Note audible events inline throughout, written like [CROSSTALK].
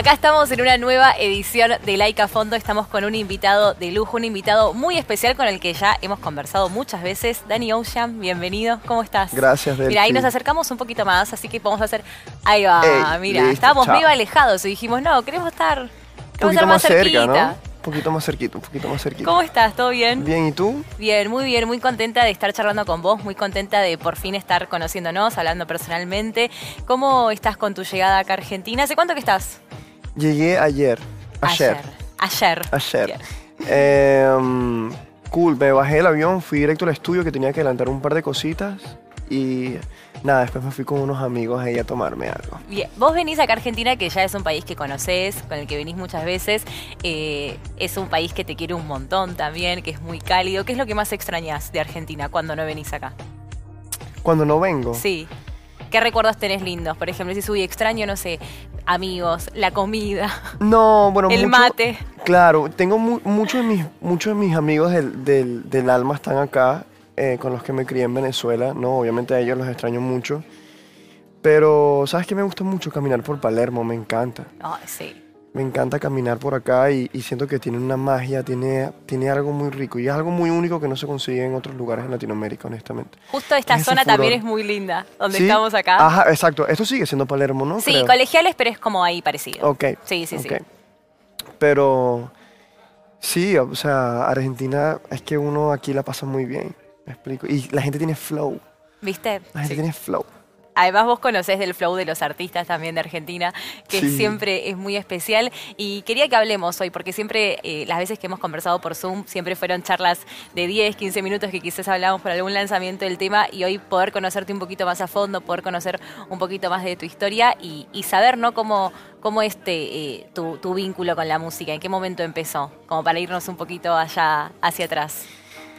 Acá estamos en una nueva edición de Laica Fondo. Estamos con un invitado de lujo, un invitado muy especial con el que ya hemos conversado muchas veces. Dani Ocean, bienvenido. ¿Cómo estás? Gracias, Delphi. Mira, ahí nos acercamos un poquito más, así que a hacer. Ahí va, Ey, mira, listo, estábamos chao. medio alejados y dijimos, no, queremos estar, Un queremos poquito estar más más cerca, cerquita. ¿no? Un poquito más cerquita, un poquito más cerquita. ¿Cómo estás? ¿Todo bien? Bien, ¿y tú? Bien, muy bien, muy contenta de estar charlando con vos, muy contenta de por fin estar conociéndonos, hablando personalmente. ¿Cómo estás con tu llegada acá a Argentina? ¿Hace cuánto que estás? Llegué ayer. Ayer. Ayer. Ayer. Bien. Em, cool, me bajé del avión, fui directo al estudio que tenía que adelantar un par de cositas y nada, después me fui con unos amigos ahí a tomarme algo. Bien, vos venís acá a Argentina, que ya es un país que conocés, con el que venís muchas veces. eh, es un país que te quiere un montón también, que es muy cálido. ¿Qué es lo que más extrañás de Argentina cuando no venís acá? Cuando no vengo, Sí. ¿Qué recuerdos tenés lindos? Por ejemplo, si uy, extraño, no sé, amigos, la comida, no, bueno, el mucho- mate. Claro, tengo mu- muchos de mis, muchos de mis amigos del, del- del alma están acá, eh, con los que me crié en Venezuela, ¿no? Obviamente a ellos los extraño mucho. Pero, ¿sabes qué? Me gusta mucho caminar por Palermo, me encanta. Sí. Me encanta caminar por acá y, y siento que tiene una magia, tiene, tiene algo muy rico y es algo muy único que no se consigue en otros lugares en Latinoamérica, honestamente. Justo esta zona también es muy linda, donde ¿Sí? estamos acá. Ajá, exacto. Esto sigue siendo Palermo, ¿no? sí, Creo. colegiales, pero es como ahí parecido. Ok. Sí, sí, sí. Pero sí, o sea, Argentina es que uno aquí la pasa muy bien. Me explico. Y la gente tiene flow. ¿Viste? La gente Sí. tiene flow. Además vos conocés del flow de los artistas también de Argentina, que Sí. siempre es muy especial. Y quería que hablemos hoy, porque siempre, eh, las veces que hemos conversado por Zoom, siempre fueron charlas de 10, 15 minutos que quizás hablamos por algún lanzamiento del tema y hoy poder conocerte un poquito más a fondo, poder conocer un poquito más de tu historia y, y saber, ¿no? Cómo, cómo este, eh, tu, tu vínculo con la música, en qué momento empezó, como para irnos un poquito allá hacia atrás.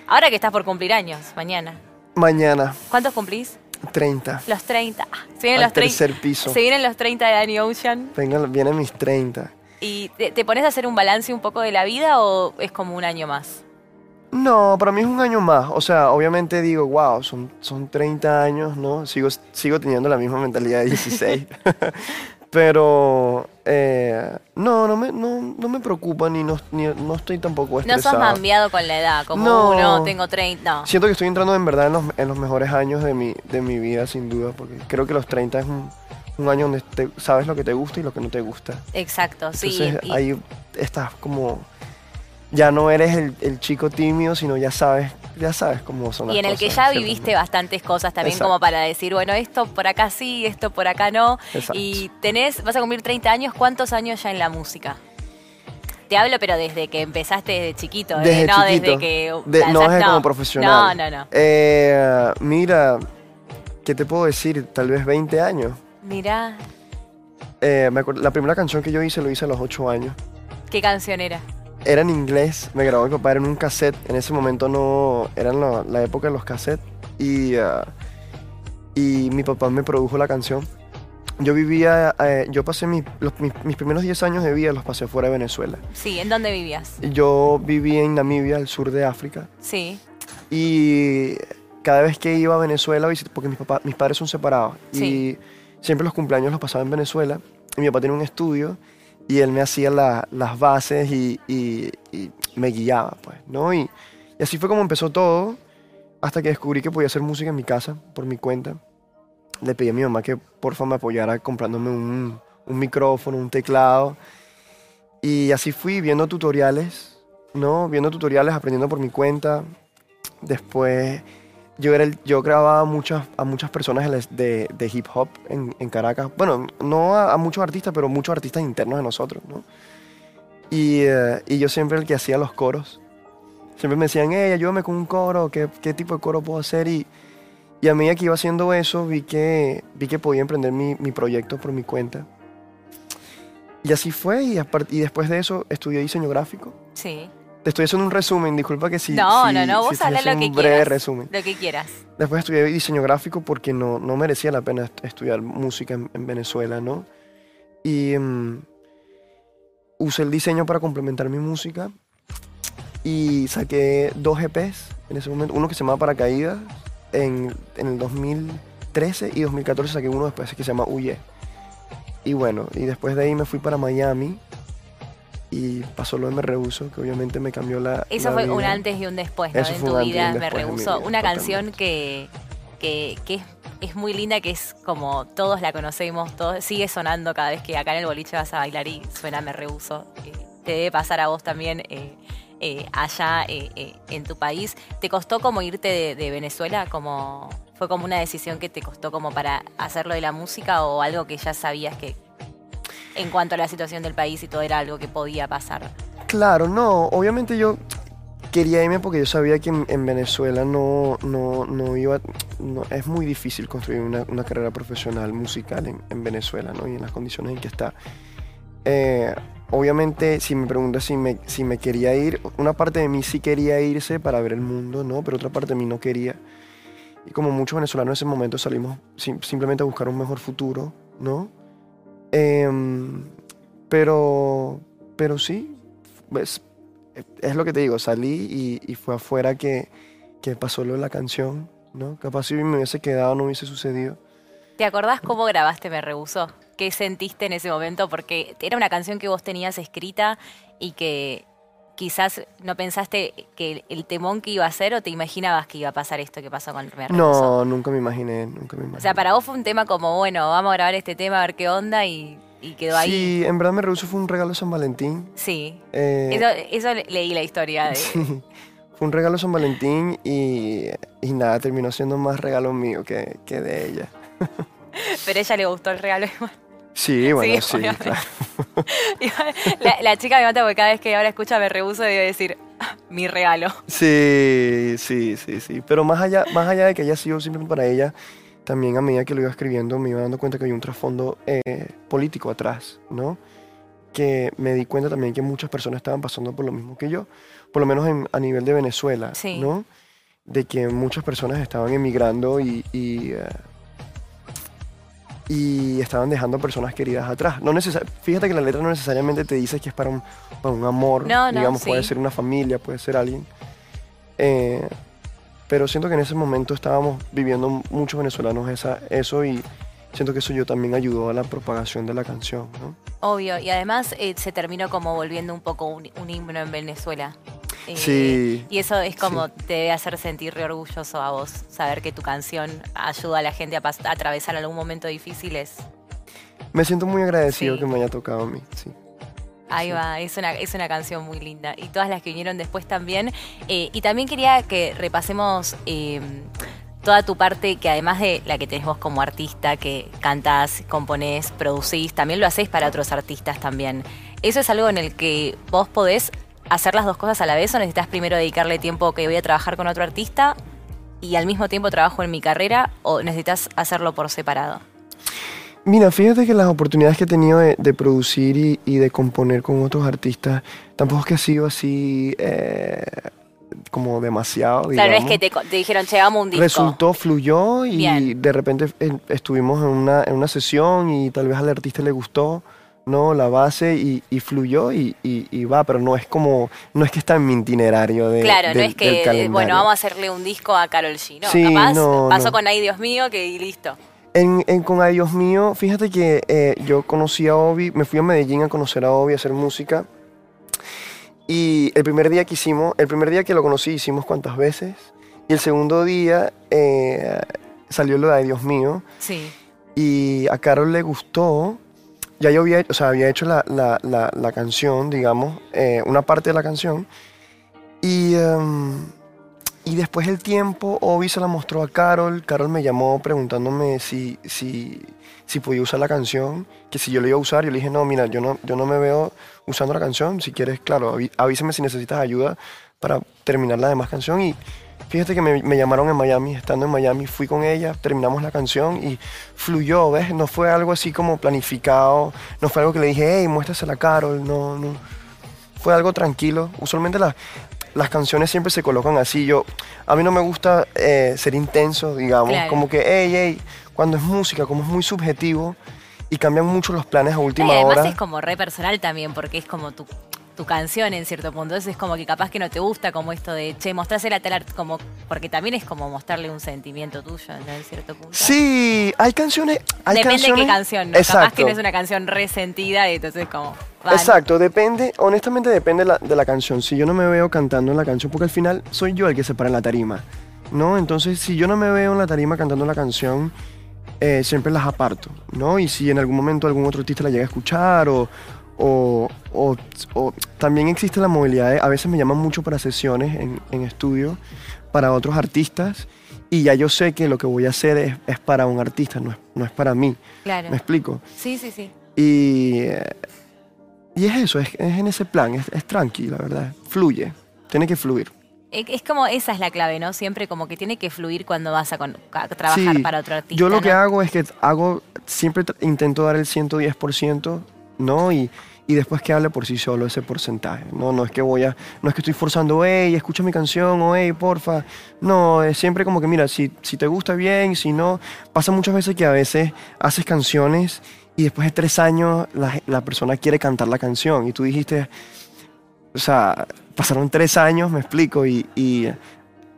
Ahora que estás por cumplir años, mañana. Mañana, ¿Cuántos cumplís? 30. Los 30. Ah, Se vienen Al los 30. tercer piso. Se vienen los 30 de Danny Ocean. Vengan, vienen mis 30. ¿Y te, te pones a hacer un balance un poco de la vida o es como un año más? No, para mí es un año más. O sea, obviamente digo, wow, son, son 30 años, ¿no? Sigo, sigo teniendo la misma mentalidad de 16. [LAUGHS] [LAUGHS] Pero eh, no, no me, no, no me preocupa ni no, ni no estoy tampoco No estresado. sos mambiado con la edad, como No. uno, tengo 30. No. Siento que estoy entrando en verdad en los, en los mejores años de mi, de mi vida, sin duda, porque creo que los 30 es un, un año donde te- sabes lo que te gusta y lo que no te gusta. Exacto, sí. Entonces y- ahí estás como... Ya no eres el, el chico tímido, sino ya sabes, ya sabes cómo son las Y en el que ya viviste bastantes cosas también Exacto. como para decir, bueno, esto por acá sí, esto por acá no. Exacto. Y tenés, vas a cumplir 30 años, ¿cuántos años ya en la música? Te hablo, pero desde que empezaste desde chiquito, ¿eh? Desde no chiquito. desde que... De- no desde como profesional. No, no, no. Eh, mira, ¿qué te puedo decir? Tal vez 20 años. Mirá, Eh, me acuerdo- la primera canción que yo hice lo hice a los 8 años. ¿qué canción era? Era en inglés, me grabó mi papá era en un cassette. En ese momento no, era la, la época de los cassettes. Y, ah, y mi papá me produjo la canción. Yo vivía, eh, yo pasé mi- los- mis, mis primeros 10 años de vida los pasé fuera de Venezuela. Sí, ¿en dónde vivías? Yo viví en Namibia, al sur de África. Sí. Y cada vez que iba a Venezuela, porque mis, papás, mis padres son separados, Sí. y siempre los cumpleaños los pasaba en Venezuela, y mi papá tenía un estudio, y él me hacía la- las bases y, y- me guiaba, pues, ¿no? Y, y así fue como empezó todo, hasta que descubrí que podía hacer música en mi casa, por mi cuenta. Le pedí a mi mamá que porfa me apoyara comprándome un, un micrófono, un teclado, y así fui viendo tutoriales, ¿no? Viendo tutoriales, aprendiendo por mi cuenta, Después yo, era el- yo grababa muchas, a muchas personas de, de- hip hop en, en Caracas. Bueno, no a, a muchos artistas, pero muchos artistas internos de nosotros, ¿no? Y, eh, y yo siempre el que hacía los coros. Siempre me decían, hey, ayúdame con un coro, ¿qué, qué tipo de coro puedo hacer? Y, y a medida que iba haciendo eso, vi que, vi que podía emprender mi, mi proyecto por mi cuenta. Y así fue, y, y después de eso estudié diseño gráfico. Sí. Te estoy haciendo un resumen, disculpa que sí. no, sí- no, no, vos habla lo que un breve quieras. resumen. Lo que quieras. Después estudié diseño gráfico porque no, no merecía la pena est- estudiar música en, en Venezuela, ¿no? Y mm, usé el diseño para complementar mi música y saqué dos EPs en ese momento. Uno que se llamaba Paracaídas en, en el 2013 y 2014 saqué uno después que se llama Huye. y bueno, y después de ahí me fui para Miami y pasó lo de Me Rehuso, que obviamente me cambió la. Eso la fue vida. un antes y un después, ¿no? Eso en tu vida, Me vida, Una canción que, que, que es, es muy linda, que es como todos la conocemos, todos, sigue sonando cada vez que acá en el boliche vas a bailar y suena Me Rehuso. Eh, te debe pasar a vos también. eh, eh, allá eh, en tu país, ¿te costó como irte de, de Venezuela? Como, ¿Fue como una decisión que te costó como para hacerlo de la música o algo que ya sabías que en cuanto a la situación del país y todo era algo que podía pasar? Claro, no, obviamente yo quería irme porque yo sabía que en, en Venezuela no, no, no iba, no, es muy difícil construir una, una carrera profesional musical en, en Venezuela, ¿no? Y en las condiciones en que está. Eh, obviamente, si me preguntas si me, si me quería ir, una parte de mí sí quería irse para ver el mundo, ¿no? Pero otra parte de mí no quería. Y como muchos venezolanos en ese momento salimos sim- simplemente a buscar un mejor futuro, ¿no? Em, pero, pero sí, pues, es lo que te digo, salí y, y fue afuera que, que pasó lo de la canción, ¿no? Capaz si me hubiese quedado no hubiese sucedido. ¿Te acordás cómo grabaste Me Rehusó? ¿Qué sentiste en ese momento? Porque era una canción que vos tenías escrita y que quizás no pensaste que el temón que iba a ser o te imaginabas que iba a pasar esto que pasó con Me Rehusó. No, nunca me imaginé, nunca me imaginé. O sea, para vos fue un tema como, bueno, vamos a grabar este tema a ver qué onda y, y quedó ahí. Sí, en verdad me rehuso fue un regalo San Valentín. Sí. Eh, Eso, eso le- leí la historia de... [LAUGHS] sí, fue un regalo San Valentín y, y nada, terminó siendo más regalo mío que, que de ella. [LAUGHS] Pero a ella le gustó el regalo igual. Sí, bueno, [LAUGHS] sí, obviamente. claro. [LAUGHS] La, la chica me mata porque cada vez que ahora escucha Me Rehuso debe decir, "Ah, mi regalo. Sí, sí, sí, sí. Pero más allá, más allá de que haya sido simplemente para ella, también a medida que lo iba escribiendo me iba dando cuenta que había un trasfondo eh, político atrás, ¿no? Que me di cuenta también que muchas personas estaban pasando por lo mismo que yo, por lo menos en- a nivel de Venezuela, Sí. ¿no? De que muchas personas estaban emigrando y, y, eh, y estaban dejando personas queridas atrás. No Fíjate que la letra no necesariamente te dice que es para un, para un amor, No, no, digamos, puede sí. ser una familia, puede ser alguien. Eh, pero siento que en ese momento estábamos viviendo muchos venezolanos esa, eso y siento que eso yo también ayudó a la propagación de la canción, ¿no? Obvio, y además eh, se terminó como volviendo un poco un, un himno en Venezuela. Eh, Sí, Y eso es como sí. te debe hacer sentir re orgulloso a vos, saber que tu canción ayuda a la gente a, atravesar algún momento difícil. Es, Me siento muy agradecido Sí. que me haya tocado a mí, sí. ahí Sí. va, es una, es una canción muy linda. Y todas las que vinieron después también. Eh, y también quería que repasemos eh, toda tu parte, que además de la que tenés vos como artista, que cantás, componés, producís, también lo hacés para otros artistas también. ¿Eso es algo en el que vos podés hacer las dos cosas a la vez o necesitas primero dedicarle tiempo que voy a trabajar con otro artista y al mismo tiempo trabajo en mi carrera o necesitas hacerlo por separado? Mira, fíjate que las oportunidades que he tenido de, de producir y, y de componer con otros artistas, tampoco es que ha sido así eh, como demasiado, Claro, no es digamos. que te, dijeron, che, vamos un disco. Resultó, fluyó y Bien. de repente eh, estuvimos en una, en una sesión y tal vez al artista le gustó, ¿no? La base y, y fluyó y, y- y va, pero no es como, no es que está en mi itinerario de, Claro, no del- es que, bueno, vamos a hacerle un disco a Carol G. No, Sí, capaz no, pasó no. con Ay Dios mío que y listo. En, en Con Ay Dios mío, fíjate que eh, yo conocí a Obi, me fui a Medellín a conocer a Obi, a hacer música. Y el primer día que hicimos, el primer día que lo conocí hicimos cuántas veces. Y el segundo día eh, salió lo de Ay Dios mío. Sí. Y a Carol le gustó. Ya yo había, o sea, había hecho la, la- la- canción, digamos, eh, una parte de la canción. Y, em, y después el tiempo, Obi se la mostró a Carol. Carol me llamó preguntándome si, si, si podía usar la canción, que si yo la iba a usar. Yo le dije, no, mira, yo no, yo no me veo usando la canción. Si quieres, claro, aví- avísame si necesitas ayuda para terminar la demás canción. Y fíjate que me, me llamaron en Miami, estando en Miami, fui con ella, terminamos la canción y fluyó, ¿ves? No fue algo así como planificado, no fue algo que le dije, hey, muéstrasela a Carol, no, no. Fue algo tranquilo. Usualmente las las canciones siempre se colocan así. Yo, a mí no me gusta eh, ser intenso, digamos, Claro. como que, hey, hey, cuando es música, como es muy subjetivo y cambian mucho los planes a Y última además hora. es como re personal también, porque es como tu, tu canción en cierto punto. Entonces es como que capaz que no te gusta como esto de, che, mostrásela tal art- como porque también es como mostrarle un sentimiento tuyo ¿no? en cierto punto. Sí, hay canciones. Hay Depende canciones, de qué canción, ¿no? Exacto. Capaz que no es una canción resentida y entonces como... Exacto, depende, honestamente depende de la, de la canción. Si yo no me veo cantando en la canción, porque al final soy yo el que se para en la tarima, ¿no? Entonces, si yo no me veo en la tarima cantando la canción, eh, siempre las aparto, ¿no? Y si en algún momento algún otro artista la llega a escuchar o, o, o- o también existe la movilidad, de- a veces me llaman mucho para sesiones en, en estudio para otros artistas y ya yo sé que lo que voy a hacer es, es para un artista, no es, no es para mí, Claro. ¿me explico? Sí, sí, sí. Y, eh, y es eso, es, es en ese plan, es, es tranqui, la verdad. Fluye, tiene que fluir. Es como esa es la clave, ¿no? Siempre como que tiene que fluir cuando vas a, con- a trabajar Sí, para otro artista. Yo lo ¿no? que hago es que hago, siempre intento dar el 110%, ¿no? Y, y después que hable por sí solo ese porcentaje, ¿no? No es que voy a, no es que estoy forzando, hey, escucha mi canción, o hey, porfa. No, es siempre como que, mira, si, si te gusta bien, si no, pasa muchas veces que a veces haces canciones y después de tres años la, la persona quiere cantar la canción y tú dijiste, o sea, pasaron tres años, me explico, y, y eso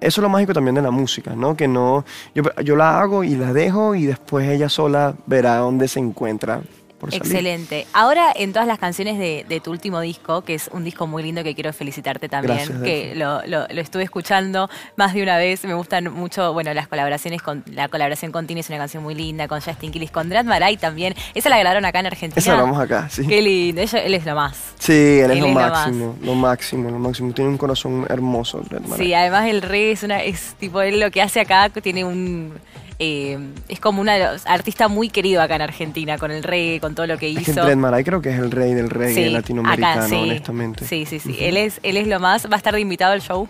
es lo mágico también de la música, ¿no? Que no, yo, yo la hago y la dejo y después ella sola verá dónde se encuentra por salir. Excelente. Ahora en todas las canciones de, de tu último disco, que es un disco muy lindo que quiero felicitarte también, Gracias, que lo, lo- lo estuve escuchando más de una vez, me gustan mucho, bueno, las colaboraciones con, la colaboración con Tini es una canción muy linda, con Justin Killis, con Drat Maray también, esa la grabaron acá en Argentina. Esa hablamos acá, sí. Qué lindo, Ella- él es lo más. Sí, él es Él lo es lo máximo, lo máximo, lo máximo. Tiene un corazón hermoso, Brett Maray. Sí, además el reggae es una, es tipo él lo que hace acá tiene un eh, es como un artista muy querido acá en Argentina con el reggae, con todo lo que Es hizo. que Brett Maray creo que es el rey del reggae Sí, latinoamericano, acá, sí. honestamente. Sí, sí, sí. Él es, él es lo más. Va a estar de invitado al show.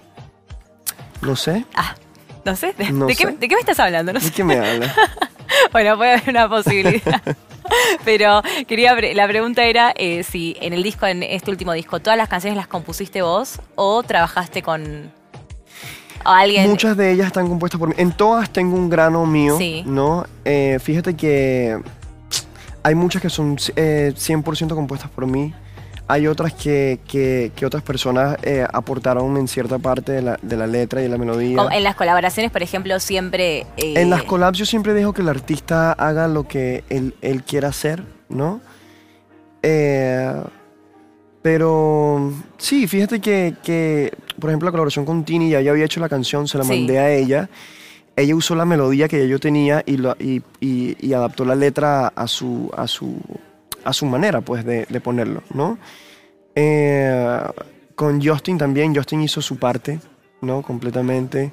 No sé, Ah, no sé. ¿De, No de qué. ¿de qué me estás hablando? No ¿de sé. qué me habla? [LAUGHS] Bueno, puede haber una posibilidad. [LAUGHS] Pero quería la pregunta era eh, si en el disco, en este último disco, todas las canciones las compusiste vos o trabajaste con o alguien. Muchas de ellas están compuestas por mí. En todas tengo un grano mío, Sí. ¿no? Eh, fíjate que hay muchas que son eh, 100% compuestas por mí. Hay otras que, que- que otras personas eh, aportaron en cierta parte de la, de la letra y de la melodía. como en las colaboraciones, por ejemplo, siempre. eh, En las collabs yo siempre dejo que el artista haga lo que él, él quiera hacer, ¿no? Eh, pero sí, fíjate que, que, por ejemplo, la colaboración con Tini, ya había hecho la canción, se la Sí. mandé a ella. Ella usó la melodía que ya yo tenía y, lo- y, y- y adaptó la letra a su, a su, a su manera, pues, de, de ponerlo, ¿no? Eh, con Justin también, Justin hizo su parte, ¿no? Completamente.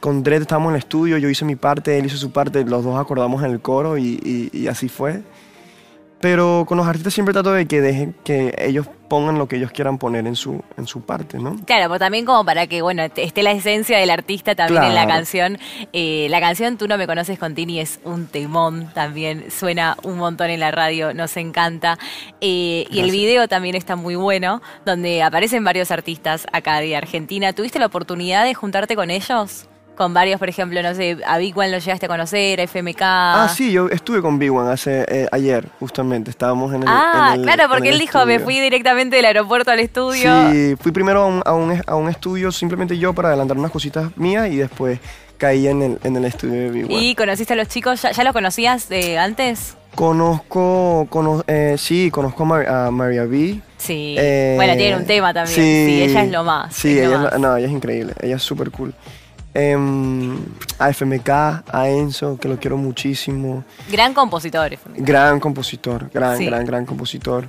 Con Dredd estábamos en el estudio, yo hice mi parte, él hizo su parte, los dos acordamos en el coro y así fue. Pero con los artistas siempre trato de que dejen que ellos pongan lo que ellos quieran poner en su, en su parte, ¿no? Claro, pero también como para que, bueno, esté la esencia del artista también en la canción. Eh, la canción Tú no me conoces con Tini es un temón también, suena un montón en la radio, nos encanta. Eh, y el video también está muy bueno, donde aparecen varios artistas acá de Argentina. ¿Tuviste la oportunidad de juntarte con ellos? Con varios, por ejemplo, no sé, a Big One lo llegaste a conocer, a FMK. Ah, sí, yo estuve con Big One hace, eh, ayer, justamente, estábamos en el Ah, en el- claro, porque él dijo, me fui directamente del aeropuerto al estudio. Sí, fui primero a un, a un- a un estudio simplemente yo para adelantar unas cositas mías y después caí en el, en el estudio de Big One. ¿Y conociste a los chicos? ¿Ya, ya los conocías de antes? Conozco, cono- eh, sí, conozco a, Mar- a Maria B. Sí. Eh, bueno, tienen un tema también. Sí, ella es lo más. Sí, es ella, es más. la- no, ella es increíble, ella es súper cool. Em, a FMK, a Enzo, que lo quiero muchísimo. Gran compositor. Gran compositor, gran, Sí. gran, gran compositor.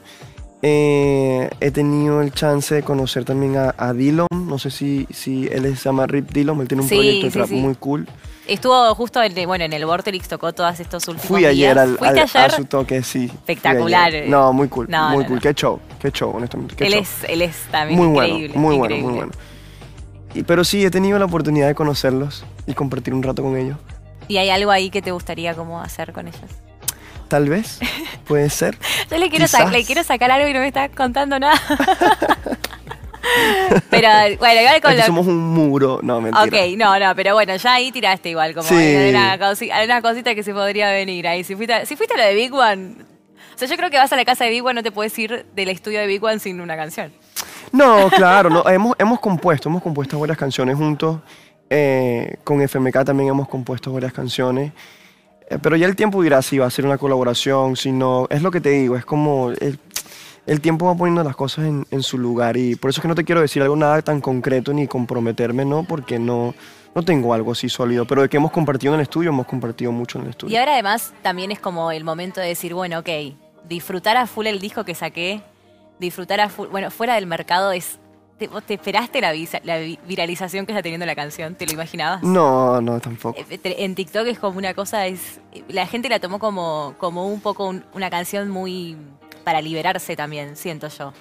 Eh, he tenido el chance de conocer también a, a Dillon, no sé si, si él se llama Rip Dillon, él tiene un Sí, proyecto de sí, trap muy cool. Estuvo justo en, bueno, en el Vorterix, tocó todos estos últimos Fui ayer días. al, ¿Fuiste al- ayer? a su toque, sí. Espectacular. No, muy cool, No, muy no, cool. no. Qué show, qué show, honestamente. Qué él, show. es, él es también muy increíble. bueno, muy bueno, muy bueno. Y- pero sí, he tenido la oportunidad de conocerlos y compartir un rato con ellos. ¿Y hay algo ahí que te gustaría como hacer con ellos? Tal vez, [LAUGHS] puede ser. Yo le quiero, le quiero sacar algo y no me está contando nada. [LAUGHS] pero bueno, igual con lo... somos un muro. No, mentira. Ok, no, no, pero bueno, ya ahí tiraste igual, como Sí. hay, una cosi- hay una cosita que se podría venir ahí. Si fuiste, a- si fuiste a lo de Big One, O sea, yo creo que vas a la casa de Big One, no te puedes ir del estudio de Big One sin una canción. No, claro, no, hemos, hemos compuesto, hemos compuesto varias canciones juntos. eh, con FMK también hemos compuesto varias canciones. Eh, pero ya el tiempo dirá si va a ser una colaboración, si no. Es lo que te digo, es como. El, tiempo va poniendo las cosas en, su lugar y por eso es que no te quiero decir algo nada tan concreto ni comprometerme, ¿no? Porque no, no tengo algo así sólido. Pero de que hemos compartido en el estudio, hemos compartido mucho en el Y estudio. ahora además también es como el momento de decir, bueno, ok, disfrutar a full el disco que saqué, disfrutar a full, bueno, fuera del mercado es... ¿Te, vos te esperaste la, visa- la vi- viralización que está teniendo la canción? ¿Te lo imaginabas? No, no, tampoco. Eh, En TikTok es como una cosa, es la gente la tomó como, como un poco un- una canción muy para liberarse también, siento yo.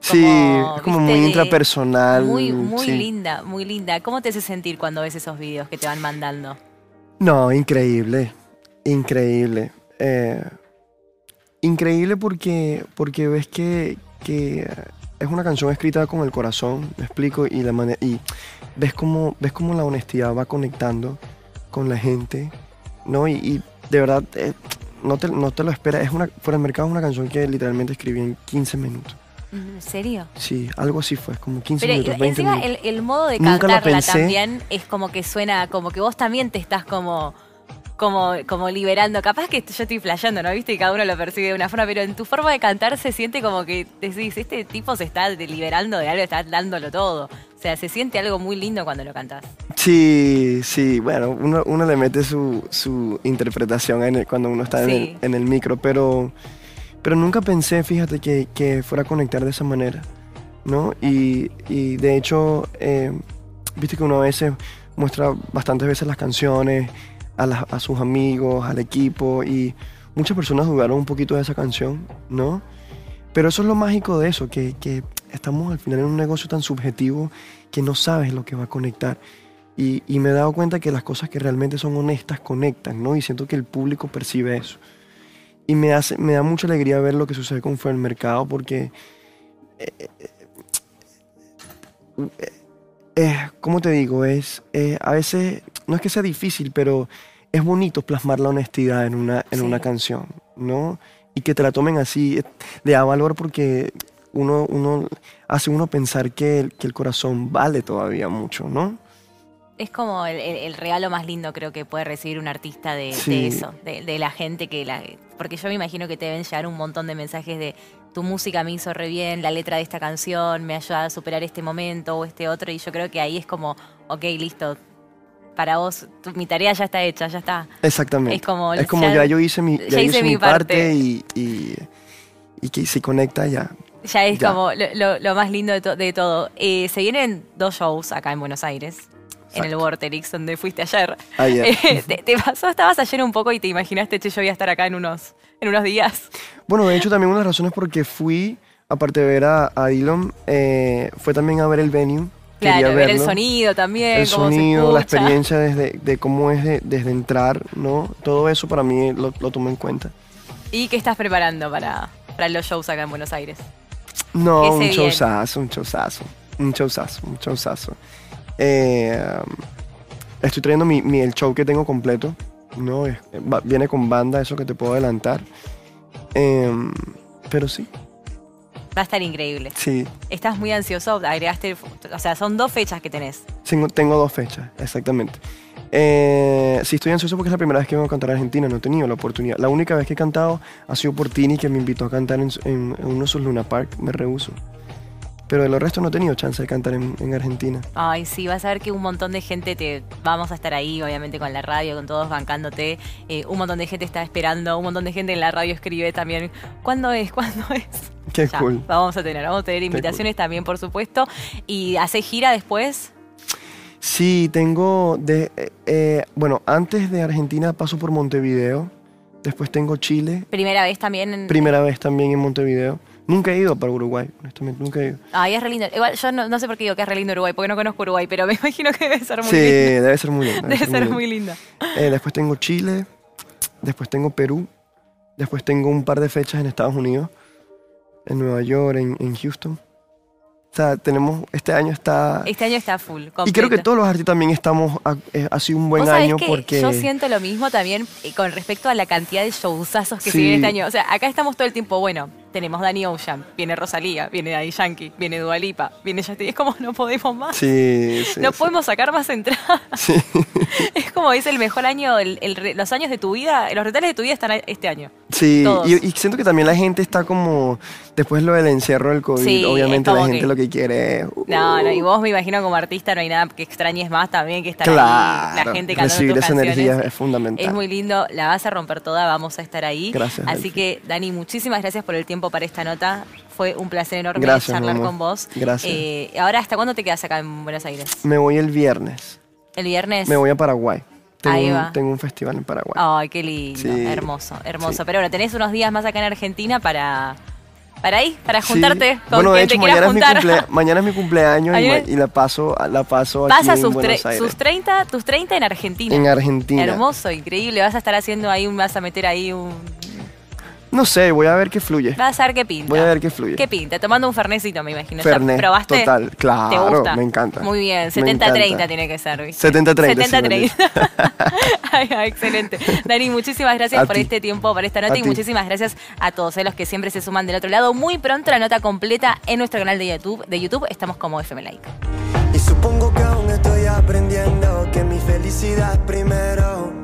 Sí, es como muy intrapersonal. Muy, muy sí. linda, muy linda. ¿Cómo te hace sentir cuando ves esos videos que te van mandando? No, increíble, increíble. Eh, increíble porque, porque ves que, que es una canción escrita con el corazón, me explico, y, la mane- y ves cómo, ves cómo la honestidad va conectando con la gente, ¿no? Y, y de verdad, eh, no, te, no te lo esperas, es una, fuera del mercado es una canción que literalmente escribí en 15 minutos. ¿En serio? Sí, algo así fue, como 15 Pero minutos, 20 encima minutos. el, el modo de Nunca cantarla también es como que suena, como que vos también te estás como, como, como liberando. Capaz que yo estoy flasheando, ¿no? Viste, y cada uno lo percibe de una forma, pero en tu forma de cantar se siente como que decís, este tipo se está liberando de algo, está dándolo todo. O sea, se siente algo muy lindo cuando lo cantás. Sí, sí, bueno, uno, uno le mete su, su interpretación en el- cuando uno está en, el, en el micro, pero, pero nunca pensé, fíjate, que, que fuera a conectar de esa manera, ¿no? Y, y de hecho, eh, viste que uno a veces muestra bastantes veces las canciones a, sus amigos, al equipo, y muchas personas dudaron un poquito de esa canción, ¿no? Pero eso es lo mágico de eso, que, que estamos al final en un negocio tan subjetivo que no sabes lo que va a conectar. Y, me he dado cuenta que las cosas que realmente son honestas conectan, ¿no? Y siento que el público percibe eso. Y me, hace, me da mucha alegría ver lo que sucede con Fue el Mercado porque, eh, eh, eh, eh, ¿cómo te digo? Es, a veces, no es que sea difícil, pero es bonito plasmar la honestidad en una, en Sí. una canción, ¿no? Y que te la tomen así, eh, le da valor porque uno, uno hace uno pensar que el, que el corazón vale todavía mucho, ¿no? Es como el, el- el regalo más lindo creo que puede recibir un artista de, eso, de, de la gente que la... Porque yo me imagino que te deben llegar un montón de mensajes de tu música me hizo re bien, la letra de esta canción me ayuda a superar este momento o este otro y yo creo que ahí es como, ok, listo, para vos tu- mi tarea ya está hecha, ya está. Exactamente. Es como, Es como ya- ya, yo hice mi, ya ya hice hice mi parte, parte. y, y, y que se conecta ya. Ya es como lo, lo- lo más lindo de, to- de todo. Eh, se vienen dos shows acá en Buenos Aires, en el. Vorterix, donde fuiste ayer. Ayer. [LAUGHS] Eh, ¿te, te pasó? Estabas ayer un poco y te imaginaste, che, yo voy a estar acá en unos, en unos días. Bueno, de hecho también una de las razones por que fui, aparte de ver a, a Dylan, eh, fue también a ver el venue. Claro, Quería ver el verlo. sonido también, El cómo se sonido, la escucha. experiencia desde, de cómo es de- desde entrar, ¿no? Todo eso para mí lo, lo tomo en cuenta. ¿Y qué estás preparando para, para los shows acá en Buenos Aires? No, ¿Qué se un showzazo, un showzazo, un showzazo, un showzazo. Eh, estoy trayendo mi, mi- el show que tengo completo, ¿no? Va- viene con banda, eso que te puedo adelantar. Em, pero sí, Va a estar increíble. sí, Estás muy ansioso, agregaste, o sea, son dos fechas que tenés. tengo, tengo dos fechas, exactamente. Eh, sí, estoy ansioso porque es la primera vez que vengo a cantar a Argentina, no he tenido la oportunidad. La única vez que he cantado ha sido por Tini, que me invitó a cantar en, en- en uno de sus Luna Park, me rehuso. Pero de lo resto no he tenido chance de cantar en, en Argentina. Ay, sí, vas a ver que un montón de gente te. Vamos a estar ahí, obviamente, con la radio, con todos bancándote. Eh, un montón de gente está esperando, un montón de gente en la radio escribe también. ¿Cuándo es? [LAUGHS] ¿Cuándo es? Qué Ya, cool. Vamos a tener, vamos a tener invitaciones también, por supuesto. ¿Y hace gira después? Sí, tengo de eh, eh, bueno, antes de Argentina paso por Montevideo, después tengo Chile, Primera vez también en. primera vez también en Montevideo. Nunca he ido para Uruguay, honestamente, nunca he ido. Ay, es re lindo. Igual, yo no, no sé por qué digo que es re lindo Uruguay, porque no conozco Uruguay, pero me [LAUGHS] imagino que debe ser muy Sí, lindo. debe ser muy lindo. Debe ser lindo. muy linda. Eh, después tengo Chile, después tengo Perú, después tengo un par de fechas en Estados Unidos, en Nueva York, en, en Houston. Tenemos, este año está... Este año está full. y creo que todos los artistas también estamos, ha, eh, ha sido un buen año que porque... Yo siento lo mismo también eh, con respecto a la cantidad de showsazos que Sí. se vienen este año. O sea, acá estamos todo el tiempo, bueno, tenemos Danny Ocean, viene Rosalía, viene Daddy Yankee, viene Dua Lipa, viene Justin. Es como no podemos más. Sí, sí. no sí. podemos sacar más entradas. Sí. [LAUGHS] es como dice el mejor año, el- el re- los años de tu vida, los retales de tu vida están este año. Sí, y, y siento que también la gente está como, después lo del encierro del COVID, Sí, obviamente la gente que- lo que quiere es... No, no, y uh, vos me imagino como artista no hay nada que extrañes más también que estar ahí, Claro, la gente cantando recibir tus esa canciones. energía es fundamental. Es muy lindo, la vas a romper toda, vamos a estar ahí. Gracias, Así Delphi. que, Dani, muchísimas gracias por el tiempo para esta nota. Fue un placer enorme Gracias, charlar con vos. Gracias. Eh, ahora, ¿hasta cuándo te quedas acá en Buenos Aires? Me voy el viernes, ¿El viernes? me voy a Paraguay. Tengo, Ahí un, va. tengo un festival en Paraguay. Ay, qué lindo, Sí. hermoso, hermoso. Sí. Pero bueno, tenés unos días más acá en Argentina para, para ahí, para Sí. juntarte con bueno, de quien hecho, te quieras mañana es, mi juntar. cumplea- mañana es mi cumpleaños y, la paso, la paso aquí Vas a en sus, Buenos tre- Aires. sus 30, tus 30 en Argentina. En Argentina. Hermoso, increíble. Vas a estar haciendo ahí, un, vas a meter ahí un... No sé, voy a ver qué fluye. Vas a ver qué pinta. Voy a ver qué fluye. ¿Qué pinta? Tomando un fernecito, me imagino. Fernet, o sea, ¿Probaste? Total, claro. ¿Te gusta? Me encanta. Muy bien, 70-30 tiene que ser. 70-30. 70-30. [LAUGHS] excelente. Dani, muchísimas gracias [LAUGHS] a por ti. este tiempo, por esta nota a y ti. muchísimas gracias a todos eh, los que siempre se suman del otro lado. Muy pronto la nota completa en nuestro canal de YouTube. De YouTube estamos como FM Like. Y supongo que aún estoy aprendiendo que mi felicidad primero.